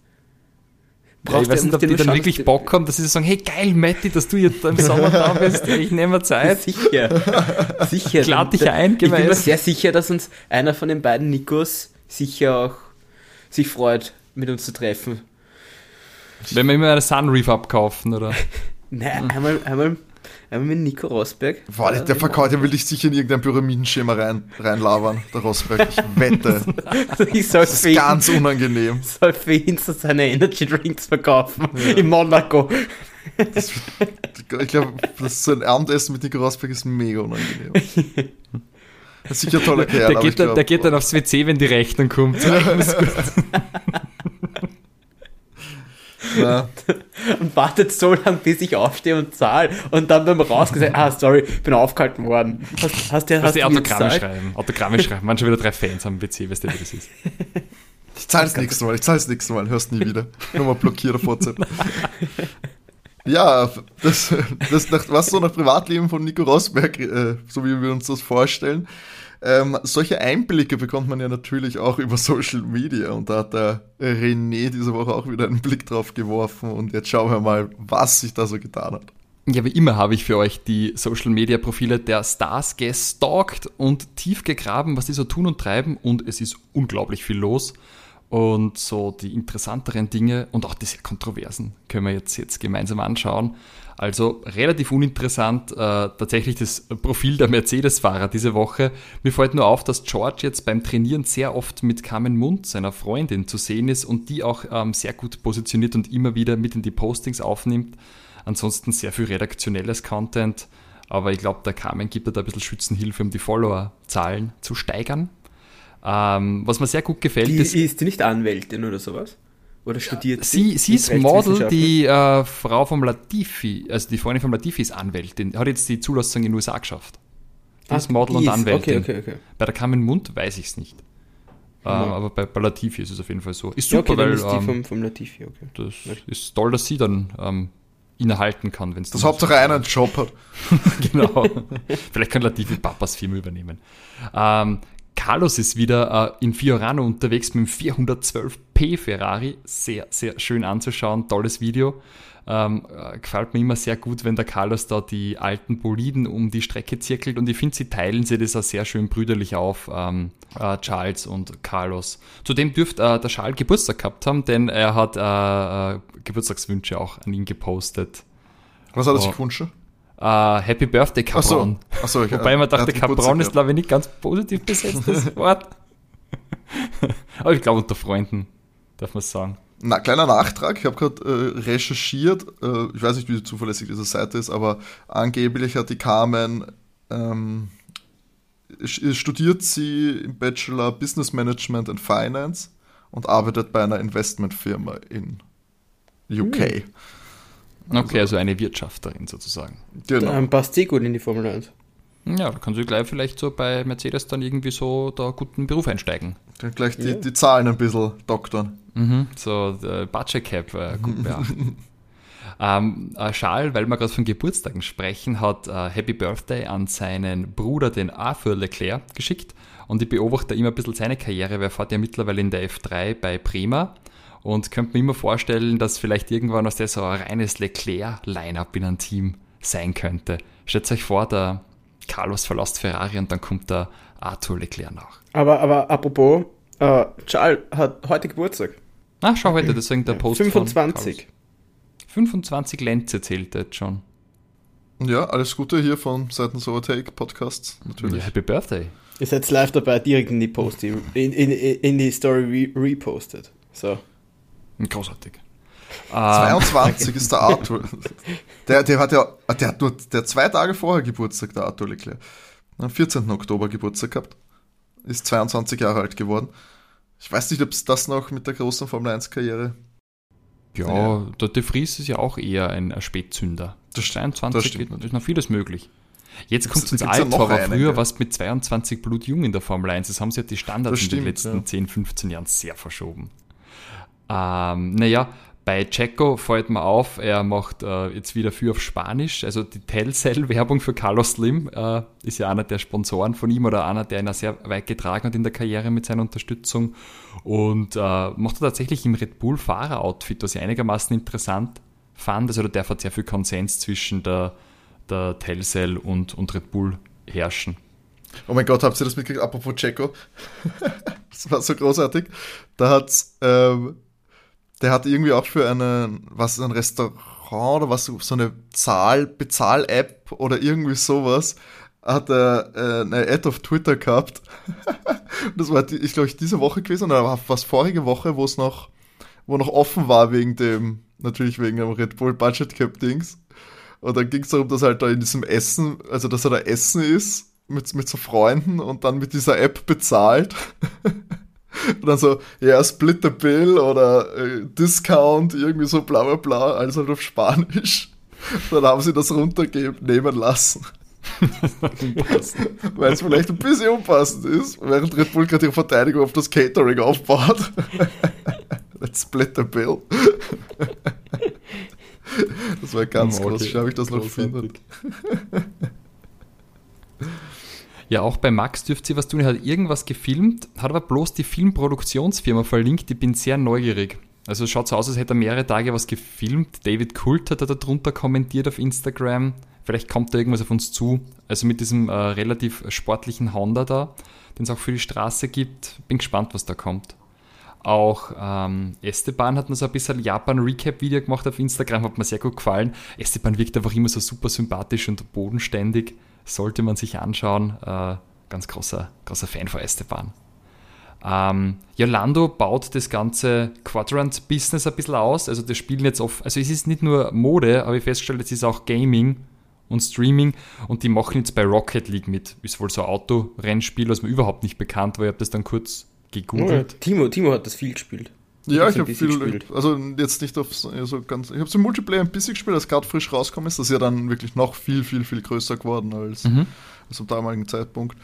S2: Ja, ich weiß nicht, ob die dann wirklich Bock haben, dass sie so sagen, hey geil, Matti, dass du jetzt im Sommer da bist, ich nehme mir Zeit.
S3: Sicher. sicher.
S2: Ich lade dich ein,
S3: Ich bin mir sehr sicher, dass uns einer von den beiden Nikos sicher auch sich freut, mit uns zu treffen.
S2: Wenn wir immer eine Sunreef abkaufen, oder?
S3: Nein, einmal, einmal, einmal mit Nico Rosberg.
S1: Boah, der Verkäufer der will dich sicher in irgendein Pyramidenschema rein, reinlabern, der Rosberg. Ich wette.
S3: Also ich soll
S1: Das
S3: für,
S1: ist
S3: ihn,
S1: ganz unangenehm.
S3: soll für ihn so seine Energy Drinks verkaufen in Monaco.
S1: Ich glaube, das so ein Abendessen mit Nico Rosberg ist mega unangenehm. Das ist sicher ein toller Kerl,
S2: Der
S1: aber ich
S2: geht, dann,
S1: glaub,
S2: der geht dann aufs WC, wenn die Rechnung kommt.
S3: Und wartet so lange, bis ich aufstehe und zahle. Und dann beim Rausgesagt, ah, sorry, bin aufgehalten worden. Hast, hast, du-
S2: Dass
S3: hast du
S2: Autogramme schreiben. Autogramme schreiben. Man schon wieder drei Fans am WC, weißt du, wie das ist.
S1: Ich zahl's nächstes Mal, ich zahl's nächstes Mal, hörst nie wieder. Nur mal blockiere WhatsApp. Ja, das, das nach, was so nach Privatleben von Nico Rosberg, äh, so wie wir uns das vorstellen, ähm, solche Einblicke bekommt man ja natürlich auch über Social Media und da hat der René diese Woche auch wieder einen Blick drauf geworfen und jetzt schauen wir mal, was sich da so getan hat.
S2: Ja, wie immer habe ich für euch die Social Media Profile der Stars gestalkt und tief gegraben, was die so tun und treiben und es ist unglaublich viel los. Und so die interessanteren Dinge und auch die sehr kontroversen können wir jetzt, jetzt gemeinsam anschauen. Also relativ uninteressant äh, tatsächlich das Profil der Mercedes-Fahrer diese Woche. Mir fällt nur auf, dass George jetzt beim Trainieren sehr oft mit Carmen Mund, seiner Freundin, zu sehen ist und die auch ähm, sehr gut positioniert und immer wieder mit in die Postings aufnimmt. Ansonsten sehr viel redaktionelles Content, aber ich glaube, der Carmen gibt da ein bisschen Schützenhilfe, um die Followerzahlen zu steigern. Ähm, was mir sehr gut gefällt,
S3: Die,
S2: ist,
S3: ist die nicht Anwältin oder sowas? Oder studiert
S2: sie, sie ist? Model, die äh, Frau vom Latifi, also die Freundin vom Latifi ist Anwältin, hat jetzt die Zulassung in den USA geschafft. Die
S3: Ah,
S2: ist Model
S3: die
S2: und
S3: ist-
S2: Anwältin.
S3: Okay, okay, okay.
S2: Bei der Carmen Mund weiß ich es nicht. Ähm,
S3: Ja.
S2: aber bei, bei Latifi ist es auf jeden Fall so. Ist
S3: Ja,
S2: super,
S3: okay, dann
S2: weil
S3: ist die
S2: ähm,
S3: vom, vom Latifi, okay.
S2: das ist toll, dass sie dann ähm, innehalten kann, wenn es
S1: Das Hauptsache einer einen Job hat.
S2: genau. Vielleicht kann Latifi Papas Firma übernehmen. Ähm, Carlos ist wieder äh, in Fiorano unterwegs mit dem 412p Ferrari. Sehr, sehr schön anzuschauen. Tolles Video. ähm, äh, gefällt mir immer sehr gut, wenn der Carlos da die alten Boliden um die Strecke zirkelt und ich finde, sie teilen sie das auch sehr schön brüderlich auf, ähm, äh, Charles und Carlos. Zudem dürfte äh, der Charles Geburtstag gehabt haben, denn er hat äh, äh, Geburtstagswünsche auch an ihn gepostet.
S1: Was hat er
S2: Oh.
S1: sich gewünscht?
S2: Äh, Happy Birthday,
S1: Ach so. Ach so, ich-
S2: Wobei man dachte, Cabron ist, glaube ich, nicht ganz positiv besetztes Wort. Aber ich glaube, unter Freunden darf man es sagen.
S1: Na, kleiner Nachtrag, ich habe gerade äh, recherchiert, äh, ich weiß nicht, wie zuverlässig diese Seite ist, aber angeblich hat die Carmen, ähm, sch- studiert sie im Bachelor Business Management and Finance und arbeitet bei einer Investmentfirma in UK.
S2: Okay, also eine Wirtschafterin sozusagen.
S1: Genau.
S3: Dann passt sie gut in die Formel 1.
S2: Ja, da kann sie gleich vielleicht so bei Mercedes dann irgendwie so da guten Beruf einsteigen.
S1: Dann gleich die,
S3: Ja.
S1: die Zahlen ein bisschen doktern.
S2: Mhm, so Budget Cap äh, gut beachten. ähm, äh, Charles, weil wir gerade von Geburtstagen sprechen, hat äh, Happy Birthday an seinen Bruder, den Arthur Leclerc, geschickt. Und ich beobachte immer ein bisschen seine Karriere, weil er fährt ja mittlerweile in der F3 bei Prima. Und könnte mir immer vorstellen, dass vielleicht irgendwann aus der so ein reines Leclerc-Line-Up in einem Team sein könnte. Stellt euch vor, der Carlos verlässt Ferrari und dann kommt der Arthur Leclerc nach.
S3: Aber, aber apropos, äh, Charles hat heute Geburtstag.
S2: Ach, schau heute, deswegen der Post von
S3: 25.
S2: Carlos. 25 Lenze zählt er jetzt schon.
S1: Ja, alles Gute hier von Seiten Overtake Podcasts,
S2: Ja,
S1: natürlich.
S2: Happy Birthday.
S3: Ihr seid live dabei, direkt in die Post, in, in, in die Story re repostet. So.
S2: Großartig. Ähm,
S1: 22 ist der Arthur. Der, der hat ja, der hat nur der hat zwei Tage vorher Geburtstag, der Arthur Leclerc. Am 14. Oktober Geburtstag gehabt. Ist 22 Jahre alt geworden. Ich weiß nicht, ob es das noch mit der großen Formel 1 Karriere.
S2: ja,
S1: Ja.
S2: der De Vries ist ja auch eher ein Spätzünder.
S1: Das stimmt,
S2: 22
S1: das
S2: geht- ist noch vieles möglich. Jetzt kommt es ins Alter, aber früher war es mit 22 blutjung in der Formel 1. Das haben sie ja die Standards in den letzten
S1: ja.
S2: 10, 15 Jahren sehr verschoben. Ähm, naja, bei Checo fällt mir auf, er macht äh, jetzt wieder viel auf Spanisch. Also die Telcel-Werbung für Carlos Slim äh, ist ja einer der Sponsoren von ihm oder einer, der ihn auch sehr weit getragen hat in der Karriere mit seiner Unterstützung. Und äh, macht er tatsächlich im Red Bull-Fahrer-Outfit, was ich einigermaßen interessant fand. Also da darf sehr viel Konsens zwischen der, der Telcel und, und Red Bull herrschen.
S1: Oh mein Gott, habt ihr das mitgekriegt? Apropos Checo. das war so großartig. Da hat's, ähm, der hat irgendwie auch für einen, was ein Restaurant oder was, so eine Zahl, Bezahl-App oder irgendwie sowas, hat er äh, eine Ad auf Twitter gehabt. das war, ich glaube, diese Woche gewesen oder war vorige Woche, wo es noch, wo noch offen war wegen dem, natürlich wegen dem Red Bull Budget Cap Dings. Und dann ging es darum, dass halt da in diesem Essen, also dass er da essen ist mit, mit so Freunden und dann mit dieser App bezahlt. und dann so, ja, split the bill oder äh, Discount, irgendwie so bla bla bla, alles halt auf Spanisch. Dann haben sie das runternehmen lassen. Weil es vielleicht ein bisschen unpassend ist, während Red Bull gerade ihre Verteidigung auf das Catering aufbaut. Let's split the bill. Das war ganz
S2: Okay,
S1: groß. Schau, ob ich das noch finde.
S2: Ja, auch bei Max dürft ihr was tun. Er hat irgendwas gefilmt, hat aber bloß die Filmproduktionsfirma verlinkt. Ich bin sehr neugierig. Also es schaut so aus, als hätte er mehrere Tage was gefilmt. David Kult hat da drunter kommentiert auf Instagram. Vielleicht kommt da irgendwas auf uns zu. Also mit diesem äh, relativ sportlichen Honda da, den es auch für die Straße gibt. Bin gespannt, was da kommt. Auch ähm, Esteban hat mir so ein bisschen Japan-Recap-Video gemacht auf Instagram, hat mir sehr gut gefallen. Esteban wirkt einfach immer so super sympathisch und bodenständig. Sollte man sich anschauen. Äh, ganz großer, großer Fan von Esteban. Ähm, Yolando baut das ganze Quadrant-Business ein bisschen aus. Also das spielen jetzt oft, also es ist nicht nur Mode, aber ich festgestellt, es ist auch Gaming und Streaming und die machen jetzt bei Rocket League mit. Ist wohl so ein Autorennspiel, was mir überhaupt nicht bekannt war. Ich habe das dann kurz
S3: Oh, ja.
S2: gegoogelt.
S3: Timo, Timo hat das viel gespielt.
S1: Ja, ich habe viel,
S3: gespielt.
S1: also jetzt nicht auf so so ganz, ich habe im Multiplayer ein bisschen gespielt, als gerade frisch rausgekommen ist. Das ist ja dann wirklich noch viel, viel, viel größer geworden als,
S2: Mhm.
S1: als zum damaligen Zeitpunkt.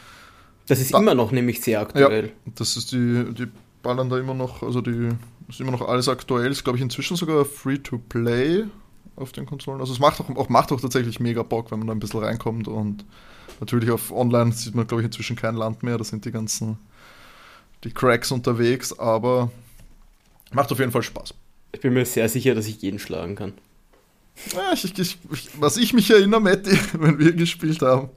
S3: Das ist
S1: Da-
S3: immer noch nämlich sehr aktuell.
S1: Das ist die, die ballern da immer noch, also die ist immer noch alles aktuell. Ist, glaube ich, inzwischen sogar free to play auf den Konsolen. Also es macht auch, auch, macht auch tatsächlich mega Bock, wenn man da ein bisschen reinkommt und natürlich auf online sieht man, glaube ich, inzwischen kein Land mehr. Da sind die ganzen, die Cracks unterwegs, aber macht auf jeden Fall Spaß.
S3: Ich bin mir sehr sicher, dass ich jeden schlagen kann.
S1: Ja, ich, ich, ich, was ich mich erinnere, Matti, wenn wir gespielt haben.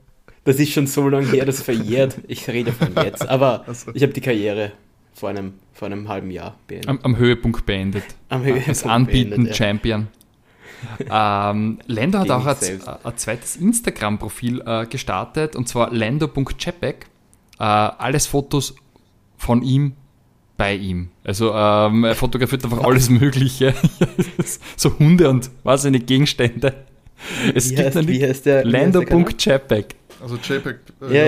S3: Das ist schon so lange her, das verjährt. Ich rede von jetzt. Aber also. ich habe die Karriere vor einem, vor einem halben Jahr
S2: beendet. Am, am Höhepunkt beendet. Am Höhepunkt Als anbieten ja. Champion. ähm, Lando hat auch ein, ein, zweites Instagram-Profil äh, gestartet und zwar lando.chepek. Äh, alles Fotos von ihm bei ihm. Also ähm, er fotografiert einfach alles Mögliche. so Hunde und was eine Gegenstände. Es wie gibt heißt, Lando.chepek.
S1: Also JPEG.
S2: Äh, ja,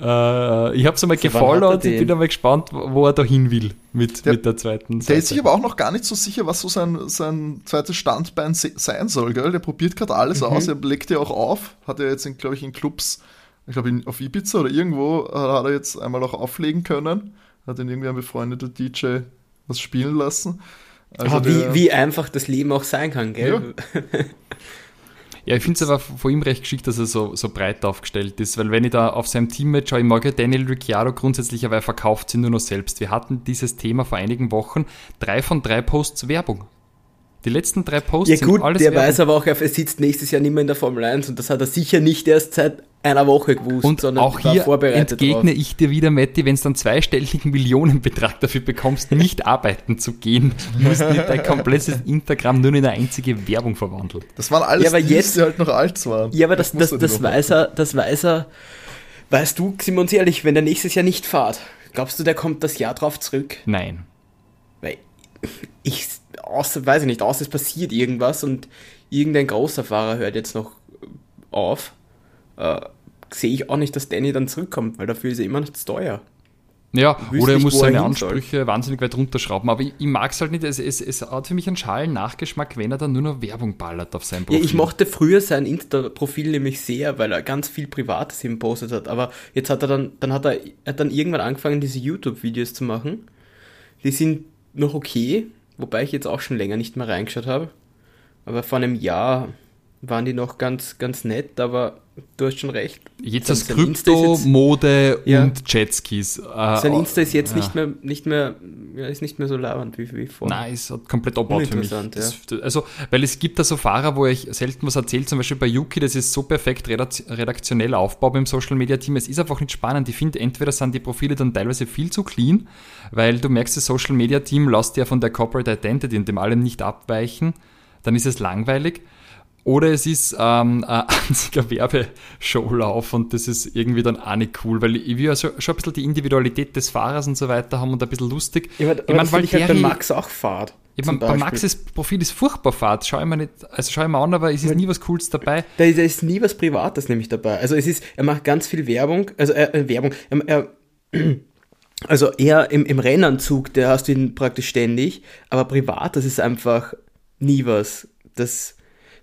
S2: ja. Äh, ich habe es einmal gefollowt und bin einmal gespannt, wo er da hin will mit der, mit der zweiten
S1: Seite. Der ist sich aber auch noch gar nicht so sicher, was so sein, sein zweites Standbein sein soll. Gell? Der probiert gerade alles mhm. aus, er legt ja auch auf, hat er jetzt, glaube ich, in Clubs, ich glaube auf Ibiza oder irgendwo, äh, hat er jetzt einmal auch auflegen können. Hat ihn irgendwie ein befreundeter DJ was spielen lassen.
S3: Also aber wie, wie einfach das Leben auch sein kann, gell? Ja.
S2: Ja, ich finde es aber von ihm recht geschickt, dass er so, so breit aufgestellt ist, weil wenn ich da auf seinem Teammate schaue, ich mag ja Daniel Ricciardo grundsätzlich, aber er verkauft sie nur noch selbst. Wir hatten dieses Thema vor einigen Wochen, drei von drei Posts Werbung. Die letzten drei Posts
S3: ja, gut, sind alles der Werbung. weiß aber auch, er sitzt nächstes Jahr nicht mehr in der Formel 1 und das hat er sicher nicht erst seit einer Woche gewusst,
S2: und sondern auch hier entgegne drauf. ich dir wieder, Matti, wenn du einen zweistelligen Millionenbetrag dafür bekommst, nicht arbeiten zu gehen, musst du dein komplettes Instagram nur in eine einzige Werbung verwandeln.
S1: Das waren alles,
S3: ja, aber
S1: die,
S3: jetzt,
S1: die halt noch alt waren.
S3: Ja, aber das, das, das, das weiß er, das weiß er, weißt du, sind wir uns ehrlich, wenn der nächstes Jahr nicht fahrt, glaubst du, der kommt das Jahr drauf zurück?
S2: Nein.
S3: Weil ich, außer, weiß ich nicht, außer es passiert irgendwas und irgendein großer Fahrer hört jetzt noch auf äh, sehe ich auch nicht, dass Danny dann zurückkommt, weil dafür ist er immer noch zu teuer.
S2: Ja, oder er muss seine Ansprüche soll. wahnsinnig weit runterschrauben. Aber ich, ich mag es halt nicht. Es, es, es hat für mich einen schalen Nachgeschmack, wenn er dann nur noch Werbung ballert auf seinem
S3: Profil. Ja, ich mochte früher sein Insta-Profil nämlich sehr, weil er ganz viel Privates eben postet hat. Aber jetzt hat er dann, dann hat er, er hat dann irgendwann angefangen, diese YouTube-Videos zu machen. Die sind noch okay, wobei ich jetzt auch schon länger nicht mehr reingeschaut habe. Aber vor einem Jahr waren die noch ganz, ganz nett, aber du hast schon recht.
S2: Jetzt das Krypto, jetzt, Mode ja, und Jetskis.
S3: Äh, sein Insta ist jetzt ja. nicht mehr, nicht mehr, ja, ist nicht mehr so labernd wie, wie
S2: vorher. Nein, ist komplett abbaut für mich. Das, also, weil es gibt da so Fahrer, wo ich selten was erzähle, zum Beispiel bei Yuki, das ist so perfekt redaktionell Aufbau beim Social Media Team. Es ist einfach nicht spannend. Ich finde, entweder sind die Profile dann teilweise viel zu clean, weil du merkst, das Social Media Team lässt ja von der Corporate Identity und dem allem nicht abweichen. Dann ist es langweilig. Oder es ist ähm, ein einziger Werbeshowlauf und das ist irgendwie dann auch nicht cool, weil ich will ja schon ein bisschen die Individualität des Fahrers und so weiter haben und ein bisschen lustig.
S3: Ja, aber, ich meine, weil ich halt bei Max auch fahrt.
S2: Ich mein, bei Maxes Profil ist furchtbar fahrt. Schau ich mir nicht, also schau ich mir an, aber es ist nie was Cooles dabei.
S3: Da ist, da ist nie was Privates nämlich dabei. Also es ist, er macht ganz viel Werbung, also äh, äh Werbung, er, er also eher im, im Rennanzug, der hast du ihn praktisch ständig, aber privat, das ist einfach nie was. Das,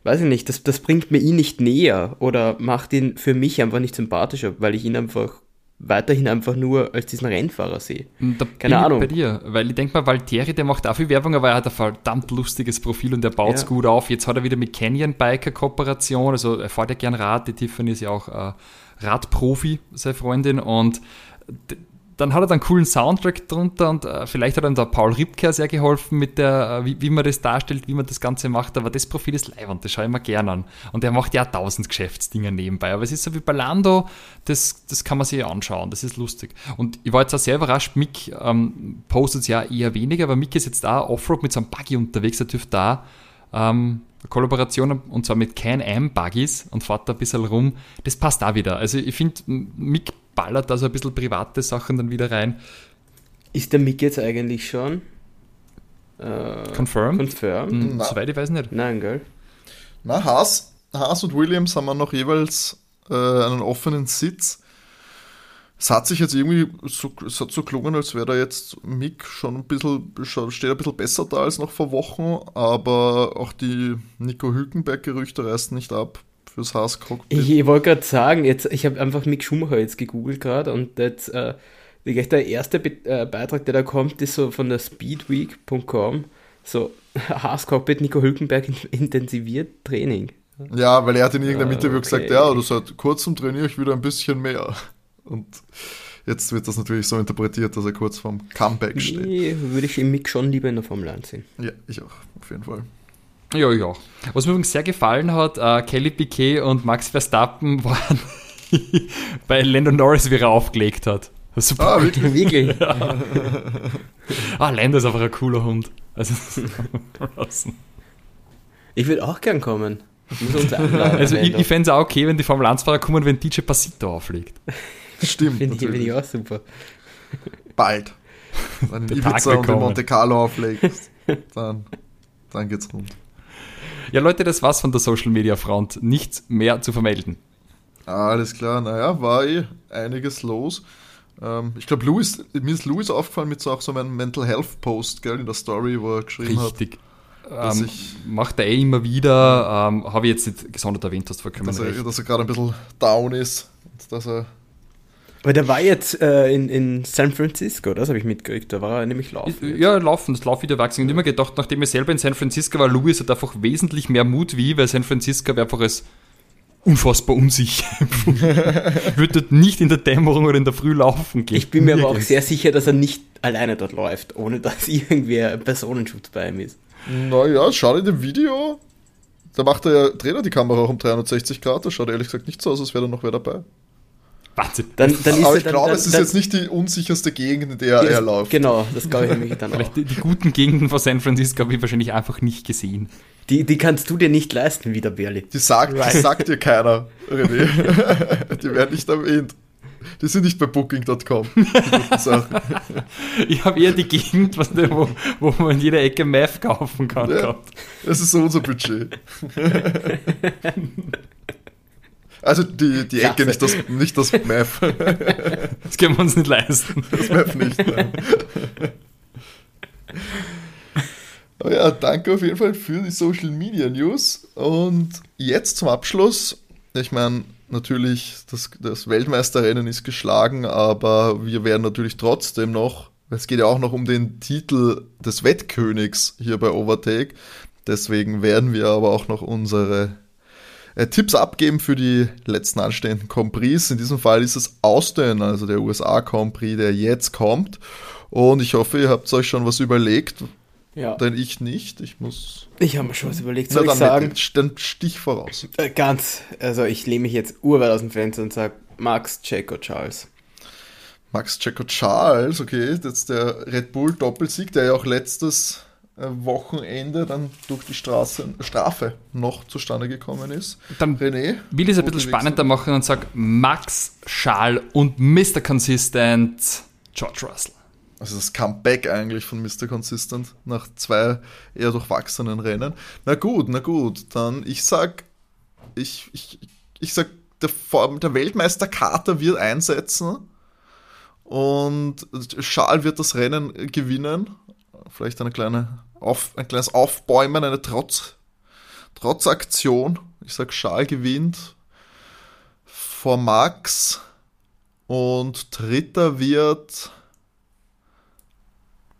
S3: weiß ich nicht, das, das bringt mir ihn nicht näher oder macht ihn für mich einfach nicht sympathischer, weil ich ihn einfach weiterhin einfach nur als diesen Rennfahrer sehe.
S2: Da Keine Ahnung. bei dir, weil ich denke mal, Valtteri, der macht auch viel Werbung, aber er hat ein verdammt lustiges Profil und er baut es ja. gut auf. Jetzt hat er wieder mit Canyon Biker Kooperation, also er fährt ja gern Rad, die Tiffany ist ja auch äh, Radprofi, seine Freundin und dann hat er dann einen coolen Soundtrack drunter und äh, vielleicht hat ihm da Paul Ripker sehr geholfen mit der, äh, wie, wie, man das darstellt, wie man das Ganze macht, aber das Profil ist live und das schaue ich mir gerne an. Und er macht ja tausend Geschäftsdinger nebenbei, aber es ist so wie bei Lando, das, das kann man sich anschauen, das ist lustig. Und ich war jetzt auch sehr überrascht, Mick ähm, postet ja eher weniger, aber Mick ist jetzt da Offroad mit so einem Buggy unterwegs, er dürfte da ähm, Kollaboration und zwar mit Can-Am Buggies und fährt da ein bisschen rum. Das passt da wieder. Also ich finde, Mick ballert da so ein bisschen private Sachen dann wieder rein.
S3: Ist der Mick jetzt eigentlich schon?
S2: Äh, confirmed?
S3: Confirmed?
S2: Mhm, soweit ich weiß nicht.
S3: Nein, gell?
S1: Na, Haas, Haas und Williams haben noch jeweils äh, einen offenen Sitz. Es hat sich jetzt irgendwie so, es hat so gelungen, als wäre da jetzt Mick schon ein bisschen, steht ein bisschen besser da als noch vor Wochen, aber auch die Nico Hülkenberg-Gerüchte reißen nicht ab fürs Haas-Cockpit.
S3: Ich, ich wollte gerade sagen, jetzt, ich habe einfach Mick Schumacher jetzt gegoogelt gerade und jetzt, äh, der erste Be äh, Beitrag, der da kommt, ist so von der speedweek.com, so Haas-Cockpit Nico Hülkenberg intensiviert Training.
S1: Ja, weil er hat in irgendeinem ah, Interview okay. gesagt, ja, du seit kurzem trainiere ich wieder ein bisschen mehr. Und jetzt wird das natürlich so interpretiert, dass er kurz vorm Comeback steht.
S3: Nee, würde ich im Mick schon lieber in der Formel 1 sehen.
S1: Ja, ich auch, auf jeden Fall.
S2: Ja, ja. Was mir übrigens sehr gefallen hat, äh, Kelly Piquet und Max Verstappen waren bei Lando Norris, wie er aufgelegt hat. Super.
S1: Ah, wirklich?
S3: Wirklich?
S2: Ah, Lando ist einfach ein cooler Hund. Also,
S3: Ich würde auch gern kommen. Ich
S2: also ich, ich fände es auch okay, wenn die Formel 1-Fahrer kommen, wenn DJ Passito auflegt.
S1: Stimmt.
S3: Finde ich, find ich auch super.
S1: Bald. Wenn du in Ibiza und in. Monte Carlo auflegst, dann, dann geht's rund.
S2: Ja, Leute, das war's von der Social Media Front. Nichts mehr zu vermelden.
S1: Alles klar, naja, war eh einiges los. Ähm, ich glaube, Louis, mir ist Louis aufgefallen mit so auch so einem Mental Health Post, gell, in der Story, wo er geschrieben
S2: Richtig.
S1: Dass
S2: Ähm,
S1: ich-
S2: macht er eh immer wieder. Ähm, Habe ich jetzt nicht gesondert erwähnt, hast
S1: hat,
S2: vollkommen
S1: dass er, dass er gerade ein bisschen down ist. Und dass er,
S3: Aber der war jetzt äh, in, in San Francisco, das habe ich mitgekriegt. Da war er nämlich laufen.
S2: Ja, laufen, das Laufvideo wachsen. Und immer gedacht, nachdem er selber in San Francisco war, Louis hat einfach wesentlich mehr Mut wie, weil San Francisco wäre einfach als unfassbar unsicher. ich würde dort nicht in der Dämmerung oder in der Früh laufen gehen.
S3: Ich bin mir aber auch sehr sicher, dass er nicht alleine dort läuft, ohne dass irgendwer Personenschutz bei ihm ist.
S1: naja, schau in dem Video. Da macht er ja, dreht er die Kamera auch um 360 Grad. Da schaut ehrlich gesagt nicht so aus, als wäre da noch wer dabei.
S2: Wahnsinn.
S3: Dann, dann ist
S1: Aber
S3: er
S1: ich
S3: dann,
S1: glaube,
S3: dann,
S1: es ist
S3: dann,
S1: jetzt nicht die unsicherste Gegend, in der er läuft.
S3: Genau, das glaube ich nämlich dann auch.
S2: Vielleicht die, die guten Gegenden von San Francisco habe ich wahrscheinlich einfach nicht gesehen.
S3: Die, die kannst du dir nicht leisten, wie der Berli.
S1: Die sagt, die sagt dir keiner, René. die werden nicht erwähnt. Die sind nicht bei Booking.com.
S2: Ich habe eher die Gegend, was, wo, wo man in jeder Ecke Meth kaufen kann.
S1: Ja. Das ist so unser Budget. Also die, die Ecke, nicht das, nicht das Map.
S2: Das können wir uns nicht leisten.
S1: Das Map nicht. Nein. Aber ja, danke auf jeden Fall für die Social Media News. Und jetzt zum Abschluss. Ich meine, natürlich, das, das Weltmeisterrennen ist geschlagen, aber wir werden natürlich trotzdem noch, es geht ja auch noch um den Titel des Wettkönigs hier bei Overtake. Deswegen werden wir aber auch noch unsere äh, Tipps abgeben für die letzten anstehenden Grand Prix. In diesem Fall ist es Austin, also der USA Grand Prix, der jetzt kommt. Und ich hoffe, ihr habt euch schon was überlegt,
S3: Ja.
S1: denn ich nicht. Ich muss.
S3: Ich habe mir schon was überlegt.
S1: Na
S3: Soll ich
S1: dann,
S3: sagen?
S1: Dann Stich voraus.
S3: Äh, Ganz, also ich lehne mich jetzt urweit aus dem Fenster und sage Max, Checo, Charles.
S1: Max Checo Charles, okay, jetzt der Red Bull Doppelsieg, der ja auch letztes Wochenende dann durch die Straße, Strafe noch zustande gekommen ist.
S2: Dann
S1: René?
S2: will ich es ein bisschen spannender machen und sage Max Schal und Mr. Consistent George Russell.
S1: Also das Comeback eigentlich von Mr. Consistent nach zwei eher durchwachsenen Rennen. Na gut, na gut, dann ich sag, ich, ich, ich sag, der, der Weltmeister Carter wird einsetzen und Charles wird das Rennen gewinnen. Vielleicht eine kleine Auf, ein kleines Aufbäumen, eine Trotz, Trotzaktion. Ich sag, Charles gewinnt vor Max und dritter wird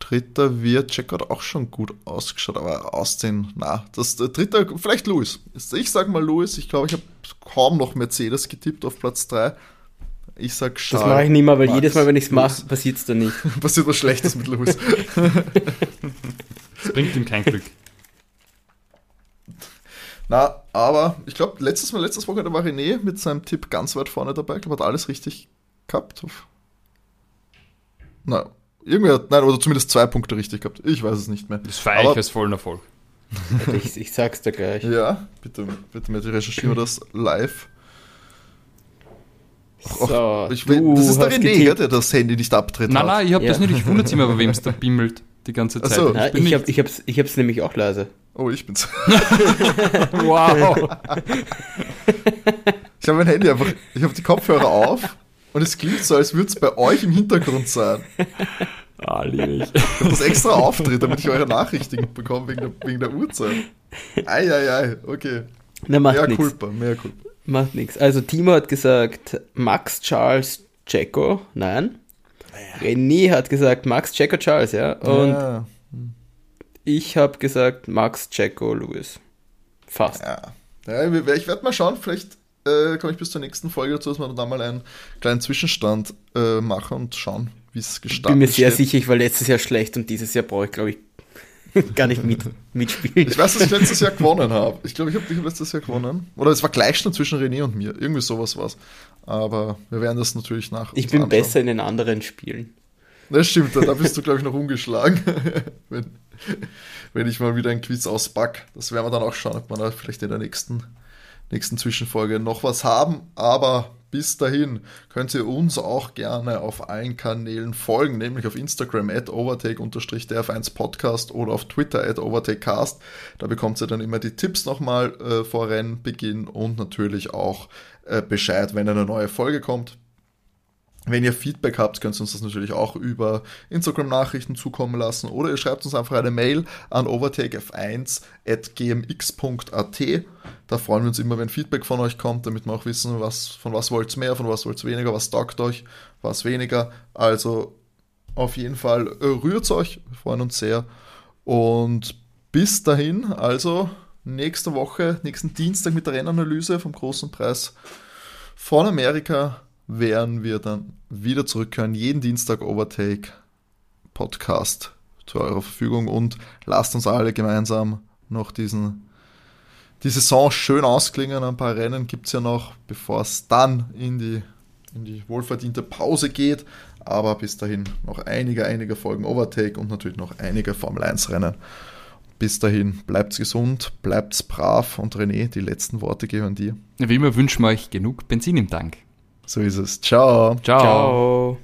S1: Dritter wird, Check hat auch schon gut ausgeschaut, aber aus den, na, das der dritte, vielleicht Lewis. Ich sag mal Lewis, ich glaube, ich habe kaum noch Mercedes getippt auf Platz 3. Ich sag
S3: Das
S1: Charles.
S3: mache ich nicht mehr, weil
S1: Max,
S3: jedes Mal, wenn ich es mache, passiert es dann nicht.
S1: Passiert was Schlechtes mit Lewis.
S2: Das bringt ihm kein Glück.
S1: Na, aber ich glaube, letztes Mal, letztes Wochenende war René mit seinem Tipp ganz weit vorne dabei. Ich glaube, hat alles richtig gehabt. Na, irgendwie hat, nein, oder zumindest zwei Punkte richtig gehabt. Ich weiß es nicht mehr.
S2: Das feiere ich als vollen Erfolg.
S3: Ich, ich sag's dir gleich.
S1: Ja, bitte, bitte, bitte recherchieren wir das live.
S3: So,
S1: Ich will, das ist der René,
S3: getippt.
S1: gell, der das Handy nicht abtritt.
S2: Nein, nein, ich habe
S3: Ja.
S2: das nicht. Ich wundere mich bei wem es da bimmelt die ganze Zeit.
S1: so.
S2: Bin
S3: ich,
S2: nicht-
S3: hab, ich, hab's, ich hab's nämlich auch leise.
S1: Oh, ich bin's.
S2: Wow.
S1: Ich habe mein Handy einfach, ich habe die Kopfhörer auf und es klingt so, als würde es bei euch im Hintergrund sein.
S2: ah, liebe ich.
S1: Ich habe das extra auftritt, damit ich eure Nachrichten bekomme wegen der, wegen der Uhrzeit. Eieiei, okay.
S3: Na, macht
S1: Mehr. Culpa, mehr Culpa.
S3: Macht nichts. Also Timo hat gesagt Max, Charles, Checo. Nein. René hat gesagt Max, Checo, Charles, ja. Und
S1: ja,
S3: ich habe gesagt Max, Checo, Lewis. Fast.
S1: ja. ja, ich werde mal schauen, vielleicht äh, komme ich bis zur nächsten Folge dazu, dass wir dann mal einen kleinen Zwischenstand äh, machen und schauen, wie es
S3: Ich bin mir sehr
S1: steht.
S3: sicher, ich war letztes Jahr schlecht und dieses Jahr brauche ich, glaube ich, gar nicht mit, mitspielen.
S1: Ich weiß, dass ich letztes Jahr gewonnen habe. Ich glaube, ich habe hab letztes Jahr gewonnen. Oder es war Gleichstand zwischen René und mir. Irgendwie sowas war es. Aber wir werden das natürlich nach.
S3: Ich bin anschauen. besser in den anderen Spielen.
S1: Das stimmt, da bist du, glaube ich, noch umgeschlagen. wenn, wenn ich mal wieder ein Quiz auspack. Das werden wir dann auch schauen, ob wir da vielleicht in der nächsten, nächsten Zwischenfolge noch was haben. Aber bis dahin könnt ihr uns auch gerne auf allen Kanälen folgen, nämlich auf Instagram at overtake-df1 Podcast oder auf Twitter at overtakecast. Da bekommt ihr dann immer die Tipps nochmal äh, vor Rennbeginn und natürlich auch äh, Bescheid, wenn eine neue Folge kommt. Wenn ihr Feedback habt, könnt ihr uns das natürlich auch über Instagram-Nachrichten zukommen lassen oder ihr schreibt uns einfach eine Mail an overtakef1.gmx.at. Da freuen wir uns immer, wenn Feedback von euch kommt, damit wir auch wissen, was, von was wollt ihr mehr, von was wollt ihr weniger, was taugt euch, was weniger. Also auf jeden Fall rührt euch, wir freuen uns sehr. Und bis dahin, also nächste Woche, nächsten Dienstag mit der Rennanalyse vom großen Preis von Amerika werden wir dann wieder zurückkehren. Jeden Dienstag Overtake Podcast zu eurer Verfügung und lasst uns alle gemeinsam noch diesen, die Saison schön ausklingen. Ein paar Rennen gibt es ja noch, bevor es dann in die, in die wohlverdiente Pause geht. Aber bis dahin noch einige, einige Folgen Overtake und natürlich noch einige Formel 1 Rennen. Bis dahin, bleibt gesund, bleibt brav und René, die letzten Worte gehören dir.
S2: Wie immer wünschen wir euch genug Benzin im Tank.
S1: So ist es. Ciao.
S3: Ciao. Ciao.